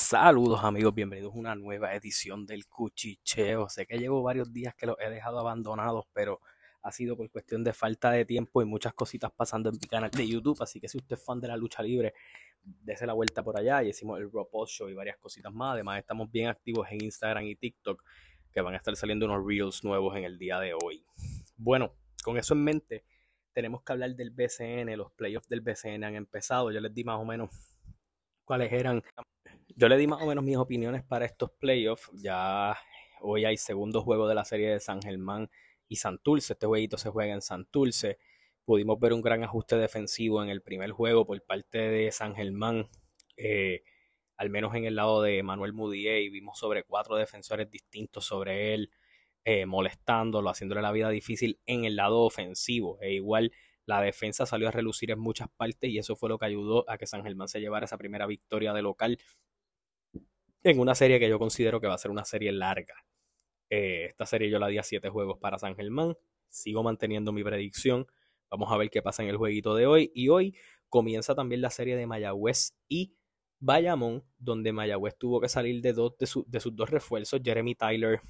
Saludos amigos, bienvenidos a una nueva edición del Cuchicheo. Sé que llevo varios días que los he dejado abandonados, pero ha sido por cuestión de falta de tiempo y muchas cositas pasando en mi canal de YouTube. Así que si usted es fan de la lucha libre, dése la vuelta por allá y hicimos el Raw Show y varias cositas más. Además, estamos bien activos en Instagram y TikTok, que van a estar saliendo unos reels nuevos en el día de hoy. Bueno, con eso en mente, tenemos que hablar del BCN. Los playoffs del BCN han empezado. Yo les di más o menos cuáles eran yo le di más o menos mis opiniones para estos playoffs. Ya hoy hay segundo juego de la serie de San Germán y Santurce. Este jueguito se juega en Santurce. Pudimos ver un gran ajuste defensivo en el primer juego por parte de San Germán. Eh, al menos en el lado de Manuel Mudier, y vimos sobre cuatro defensores distintos sobre él, eh, molestándolo, haciéndole la vida difícil en el lado ofensivo. E igual la defensa salió a relucir en muchas partes y eso fue lo que ayudó a que San Germán se llevara esa primera victoria de local en una serie que yo considero que va a ser una serie larga. Eh, esta serie yo la di a 7 juegos para San Germán. Sigo manteniendo mi predicción. Vamos a ver qué pasa en el jueguito de hoy. Y hoy comienza también la serie de Mayagüez y Bayamón, donde Mayagüez tuvo que salir de, dos, de, de sus dos refuerzos, Jeremy Tyler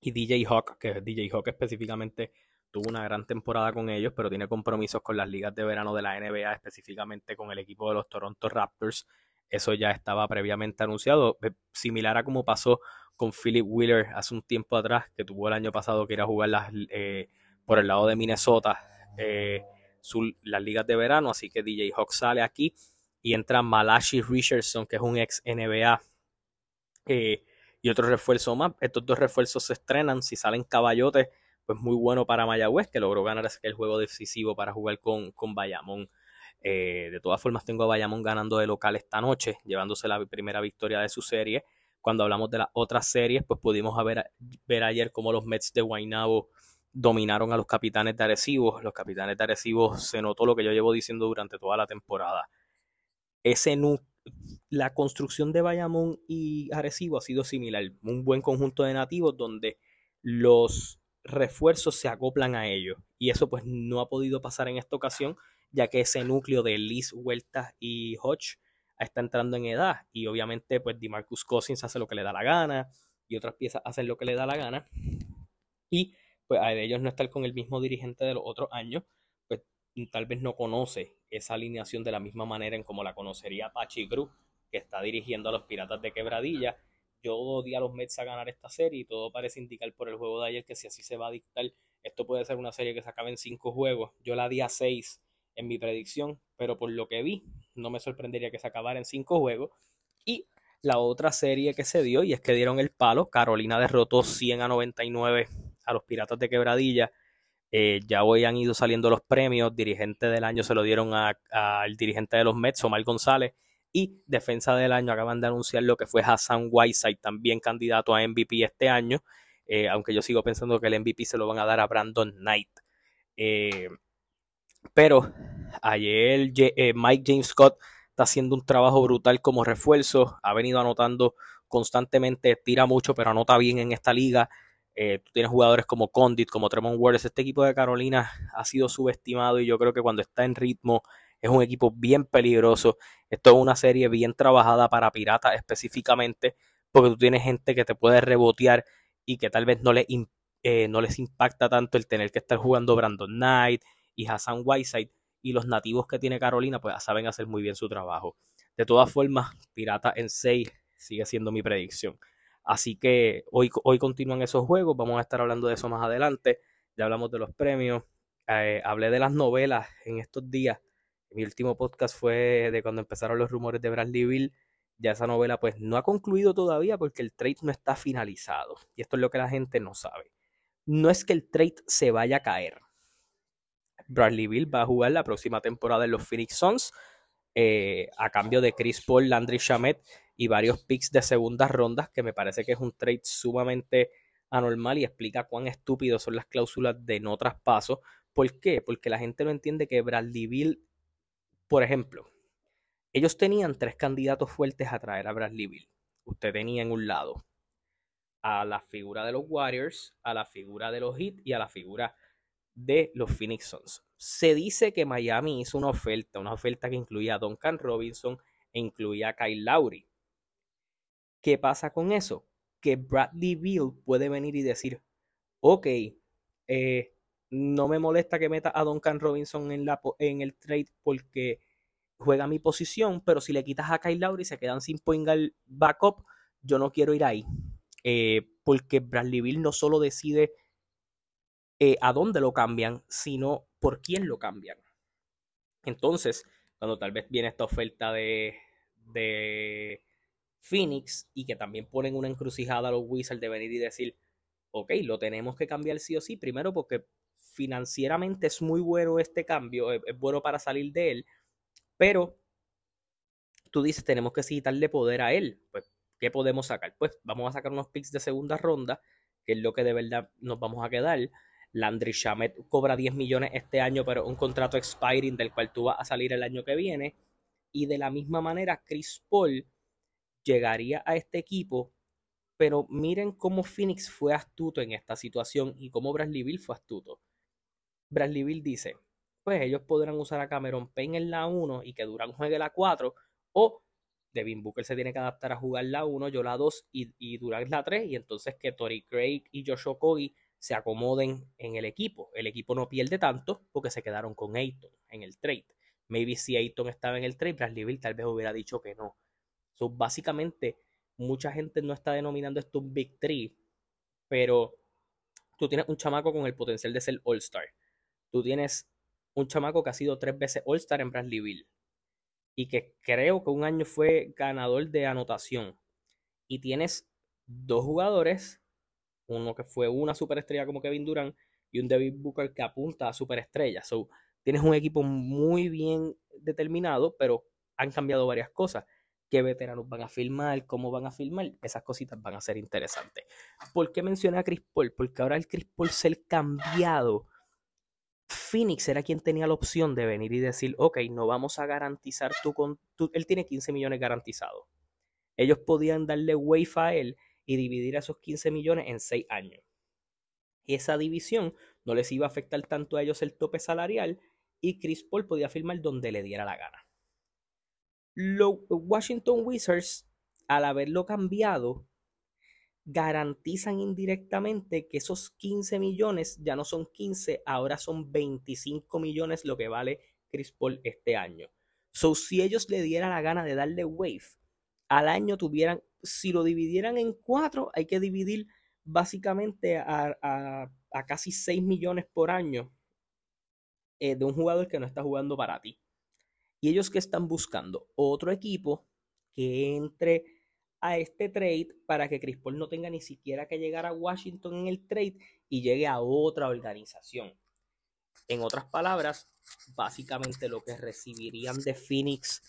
y DJ Hawk, que DJ Hawk específicamente tuvo una gran temporada con ellos, pero tiene compromisos con las ligas de verano de la NBA, específicamente con el equipo de los Toronto Raptors eso ya estaba previamente anunciado, eh, similar a como pasó con Philip Wheeler hace un tiempo atrás, que tuvo el año pasado que ir a jugar las, eh, por el lado de Minnesota eh, las ligas de verano, así que DJ Hawk sale aquí y entra Malachi Richardson, que es un ex NBA, y otro refuerzo más. Estos dos refuerzos se estrenan, si salen caballotes, pues muy bueno para Mayagüez, que logró ganar el juego decisivo para jugar con, con Bayamón. Eh, de todas formas, tengo a Bayamón ganando de local esta noche, llevándose la primera victoria de su serie. Cuando hablamos de las otras series, pues pudimos ver ayer cómo los Mets de Guaynabo dominaron a los capitanes de Arecibo. Los capitanes de Arecibo se notó lo que yo llevo diciendo durante toda la temporada. Ese la construcción de Bayamón y Arecibo ha sido similar. Un buen conjunto de nativos donde los refuerzos se acoplan a ellos. Y eso pues no ha podido pasar en esta ocasión ya que ese núcleo de Liz, Huerta y Hodge está entrando en edad. Y obviamente pues DeMarcus Cousins hace lo que le da la gana y otras piezas hacen lo que le da la gana. Y pues a ellos no estar con el mismo dirigente de los otros años pues tal vez no conoce esa alineación de la misma manera en como la conocería Pachi Cruz que está dirigiendo a los Piratas de Quebradilla. Yo odio a los Mets a ganar esta serie y todo parece indicar por el juego de ayer que si así se va a dictar esto puede ser una serie que se acabe en cinco juegos. Yo la di a seis en mi predicción, pero por lo que vi, no me sorprendería que se acabara en cinco juegos. Y la otra serie que se dio, y es que dieron el palo, Carolina derrotó 100 a 99 a los Piratas de Quebradilla. Eh, ya hoy han ido saliendo los premios. Dirigente del año se lo dieron al dirigente de los Mets, Omar González. Y defensa del año acaban de anunciar lo que fue Hassan Whiteside, también candidato a MVP este año. Eh, aunque yo sigo pensando que el MVP se lo van a dar a Brandon Knight. Eh, pero ayer eh, Mike James Scott está haciendo un trabajo brutal como refuerzo. Ha venido anotando constantemente, tira mucho, pero anota bien en esta liga. Eh, tú tienes jugadores como Condit, como Tremont Waters. Este equipo de Carolina ha sido subestimado y yo creo que cuando está en ritmo es un equipo bien peligroso. Esto es una serie bien trabajada para Piratas específicamente, porque tú tienes gente que te puede rebotear y que tal vez no, le, eh, no les impacta tanto el tener que estar jugando Brandon Knight y Hassan Whiteside. Y los nativos que tiene Carolina, pues saben hacer muy bien su trabajo. De todas formas, Pirata en 6 sigue siendo mi predicción. Así que hoy, hoy continúan esos juegos. Vamos a estar hablando de eso más adelante. Ya hablamos de los premios. Eh, hablé de las novelas en estos días. Mi último podcast fue de cuando empezaron los rumores de Bradley Bill. Ya esa novela pues no ha concluido todavía porque el trade no está finalizado. Y esto es lo que la gente no sabe. No es que el trade se vaya a caer. Bradley Bill va a jugar la próxima temporada en los Phoenix Suns eh, a cambio de Chris Paul, Landry Shamet y varios picks de segundas rondas, que me parece que es un trade sumamente anormal y explica cuán estúpidos son las cláusulas de no traspaso. ¿Por qué? Porque la gente no entiende que Bradley Bill, por ejemplo, ellos tenían tres candidatos fuertes a traer a Bradley Bill. Usted tenía en un lado a la figura de los Warriors, a la figura de los Heat y a la figura de los Phoenix Suns. Se dice que Miami hizo una oferta, una oferta que incluía a Duncan Robinson e incluía a Kyle Lowry. ¿Qué pasa con eso? Que Bradley Beal puede venir y decir, ok, eh, no me molesta que meta a Duncan Robinson en, la, en el trade porque juega mi posición, pero si le quitas a Kyle Lowry se quedan sin point backup, yo no quiero ir ahí. Eh, porque Bradley Bill no solo decide eh, a dónde lo cambian, sino por quién lo cambian. Entonces, cuando tal vez viene esta oferta de, de Phoenix y que también ponen una encrucijada a los Wizards de venir y decir, ok, lo tenemos que cambiar sí o sí, primero porque financieramente es muy bueno este cambio, es, es bueno para salir de él, pero tú dices, tenemos que quitarle poder a él, pues ¿qué podemos sacar? Pues vamos a sacar unos picks de segunda ronda, que es lo que de verdad nos vamos a quedar. Landry Shamet cobra 10 millones este año, pero un contrato expiring del cual tú vas a salir el año que viene. Y de la misma manera, Chris Paul llegaría a este equipo, pero miren cómo Phoenix fue astuto en esta situación y cómo Bradley Bill fue astuto. Bradley Bill dice, pues ellos podrán usar a Cameron Payne en la 1 y que Durán juegue la 4, o Devin Booker se tiene que adaptar a jugar la 1, yo la 2 y, y Durant la 3, y entonces que Tori Craig y Joshua Okogie se acomoden en el equipo. El equipo no pierde tanto porque se quedaron con Ayton en el trade. Maybe si Ayton estaba en el trade, Bradley tal vez hubiera dicho que no. So, básicamente, mucha gente no está denominando esto un Big Three, pero tú tienes un chamaco con el potencial de ser All-Star. Tú tienes un chamaco que ha sido tres veces All-Star en Bradley Bill y que creo que un año fue ganador de anotación. Y tienes dos jugadores, uno que fue una superestrella como Kevin Durant y un David Booker que apunta a superestrella. So, tienes un equipo muy bien determinado, pero han cambiado varias cosas. ¿Qué veteranos van a filmar? ¿Cómo van a filmar? Esas cositas van a ser interesantes. ¿Por qué mencioné a Chris Paul? Porque ahora el Chris Paul ser cambiado Phoenix era quien tenía la opción de venir y decir, ok, no vamos a garantizar tu, con él tiene 15 millones garantizados. Ellos podían darle wave a él y dividir esos 15 millones en 6 años. Esa división no les iba a afectar tanto a ellos el tope salarial y Chris Paul podía firmar donde le diera la gana. Los Washington Wizards, al haberlo cambiado, garantizan indirectamente que esos 15 millones ya no son 15, ahora son 25 millones lo que vale Chris Paul este año. So, si ellos le dieran la gana de darle wave, al año tuvieran, si lo dividieran en cuatro, hay que dividir básicamente a, casi 6 millones por año eh, de un jugador que no está jugando para ti. Y ellos que están buscando otro equipo que entre a este trade para que Chris Paul no tenga ni siquiera que llegar a Washington en el trade y llegue a otra organización. En otras palabras, básicamente lo que recibirían de Phoenix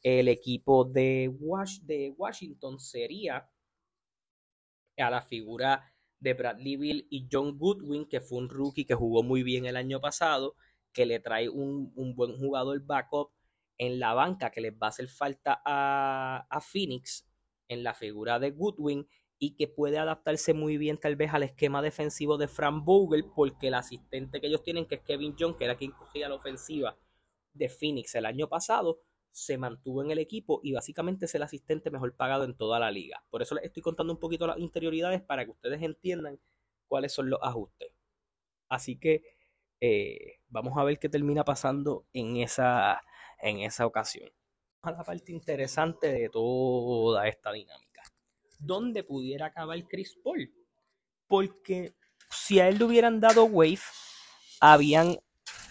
el equipo de, de Washington sería a la figura de Bradley Bill y John Goodwin, que fue un rookie que jugó muy bien el año pasado, que le trae un, buen jugador backup en la banca que les va a hacer falta a, a Phoenix en la figura de Goodwin y que puede adaptarse muy bien tal vez al esquema defensivo de Frank Vogel porque el asistente que ellos tienen que es Kevin John que era quien cogía la ofensiva de Phoenix el año pasado se mantuvo en el equipo y básicamente es el asistente mejor pagado en toda la liga. Por eso les estoy contando un poquito las interioridades para que ustedes entiendan cuáles son los ajustes. Así que eh, vamos a ver qué termina pasando en esa, en esa ocasión a la parte interesante de toda esta dinámica. ¿Dónde pudiera acabar Chris Paul? Porque si a él le hubieran dado wave, habían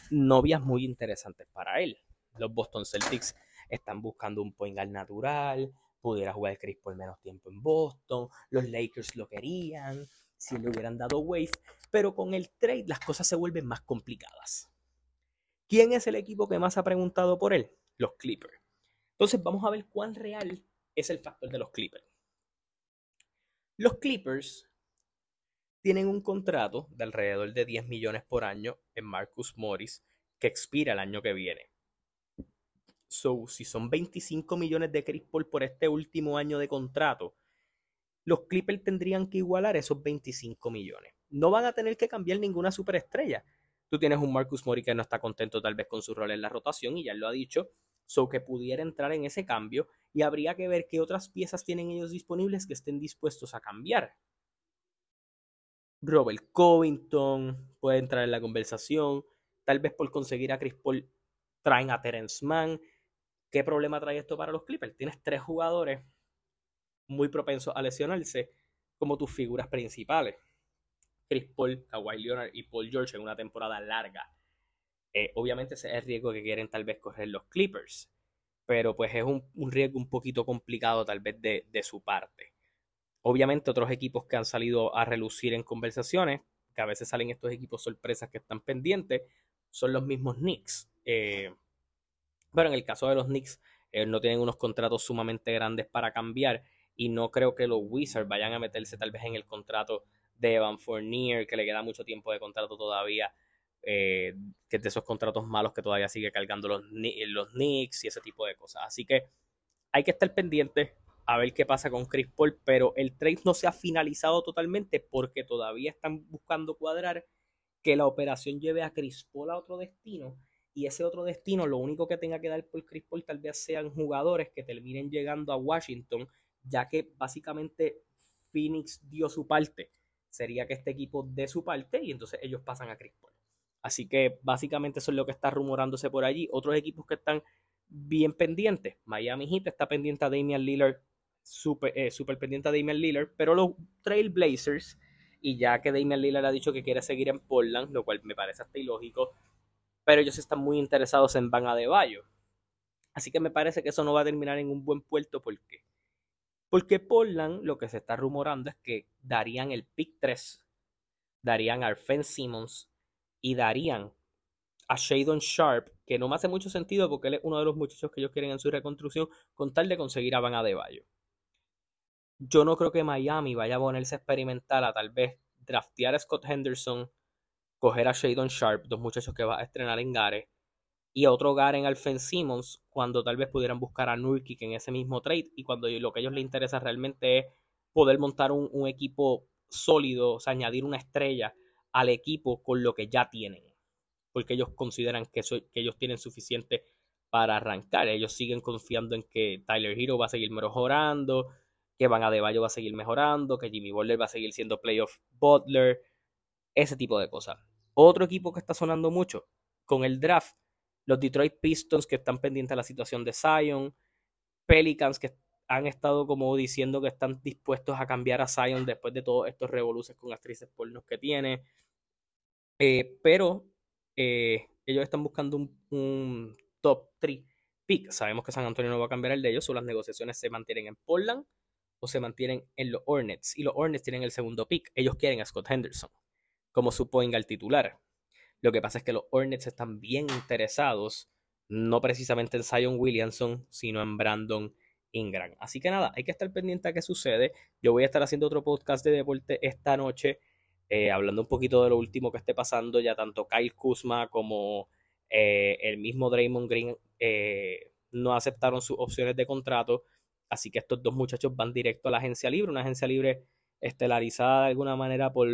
novias muy interesantes para él. Los Boston Celtics están buscando un point guard natural, pudiera jugar Chris Paul menos tiempo en Boston, los Lakers lo querían, si le hubieran dado wave, pero con el trade las cosas se vuelven más complicadas. ¿Quién es el equipo que más ha preguntado por él? Los Clippers. Entonces vamos a ver cuán real es el factor de los Clippers. Los Clippers tienen un contrato de alrededor de 10 millones por año en Marcus Morris que expira el año que viene. So, si son 25 millones de Chris Paul por este último año de contrato, los Clippers tendrían que igualar esos 25 millones. No van a tener que cambiar ninguna superestrella. Tú tienes un Marcus Morris que no está contento tal vez con su rol en la rotación y ya lo ha dicho, so que pudiera entrar en ese cambio y habría que ver qué otras piezas tienen ellos disponibles que estén dispuestos a cambiar. Robert Covington puede entrar en la conversación, tal vez por conseguir a Chris Paul traen a Terence Mann. ¿Qué problema trae esto para los Clippers? Tienes tres jugadores muy propensos a lesionarse como tus figuras principales. Chris Paul, Kawhi Leonard y Paul George en una temporada larga. Eh, obviamente ese es el riesgo que quieren tal vez correr los Clippers, pero pues es un, riesgo un poquito complicado tal vez de, su parte. Obviamente otros equipos que han salido a relucir en conversaciones, que a veces salen estos equipos sorpresas que están pendientes, son los mismos Knicks. Eh, pero en el caso de los Knicks, no tienen unos contratos sumamente grandes para cambiar y no creo que los Wizards vayan a meterse tal vez en el contrato de Evan Fournier, que le queda mucho tiempo de contrato todavía, eh, que es de esos contratos malos que todavía sigue cargando los, los Knicks y ese tipo de cosas. Así que hay que estar pendiente a ver qué pasa con Chris Paul, pero el trade no se ha finalizado totalmente porque todavía están buscando cuadrar que la operación lleve a Chris Paul a otro destino y ese otro destino lo único que tenga que dar por Chris Paul tal vez sean jugadores que terminen llegando a Washington ya que básicamente Phoenix dio su parte. Sería que este equipo dé su parte y entonces ellos pasan a Chris Paul. Así que básicamente eso es lo que está rumorándose por allí. Otros equipos que están bien pendientes. Miami Heat está pendiente a Damian Lillard, súper eh, super pendiente a Damian Lillard, pero los Trailblazers, y ya que Damian Lillard ha dicho que quiere seguir en Portland, lo cual me parece hasta ilógico, pero ellos están muy interesados en Van Adebayo. Así que me parece que eso no va a terminar en un buen puerto porque porque Portland lo que se está rumorando es que darían el pick 3, darían a Arfen Simmons y darían a Shadon Sharp, que no me hace mucho sentido porque él es uno de los muchachos que ellos quieren en su reconstrucción, con tal de conseguir a Van Adebayo. Yo no creo que Miami vaya a ponerse experimental a tal vez draftear a Scott Henderson, coger a Shadon Sharp, dos muchachos que va a estrenar en Gare, y a otro hogar en Alfen Simmons cuando tal vez pudieran buscar a Nurkic en ese mismo trade y cuando lo que a ellos les interesa realmente es poder montar un, equipo sólido, o sea, añadir una estrella al equipo con lo que ya tienen, porque ellos consideran que, que ellos tienen suficiente para arrancar. Ellos siguen confiando en que Tyler Hero va a seguir mejorando, que Van Adebayo va a seguir mejorando, que Jimmy Butler va a seguir siendo playoff Butler, ese tipo de cosas. Otro equipo que está sonando mucho con el draft los Detroit Pistons que están pendientes de la situación de Zion, Pelicans que han estado como diciendo que están dispuestos a cambiar a Zion después de todos estos revoluciones con actrices pornos que tiene. Eh, pero eh, ellos están buscando un, top 3 pick. Sabemos que San Antonio no va a cambiar el de ellos, o las negociaciones se mantienen en Portland o se mantienen en los Hornets. Y los Hornets tienen el segundo pick. Ellos quieren a Scott Henderson como su point al titular. Lo que pasa es que los Hornets están bien interesados, no precisamente en Zion Williamson, sino en Brandon Ingram. Así que nada, hay que estar pendiente a qué sucede. Yo voy a estar haciendo otro podcast de deporte esta noche, eh, hablando un poquito de lo último que esté pasando. Ya tanto Kyle Kuzma como eh, el mismo Draymond Green eh, no aceptaron sus opciones de contrato. Así que estos dos muchachos van directo a la agencia libre, una agencia libre estelarizada de alguna manera por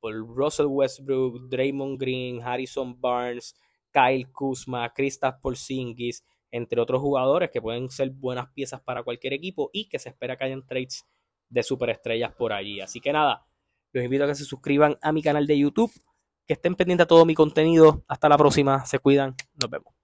por Russell Westbrook, Draymond Green, Harrison Barnes, Kyle Kuzma, Kristaps Porzingis, entre otros jugadores que pueden ser buenas piezas para cualquier equipo y que se espera que hayan trades de superestrellas por allí. Así que nada, los invito a que se suscriban a mi canal de YouTube, que estén pendientes de todo mi contenido. Hasta la próxima, se cuidan, nos vemos.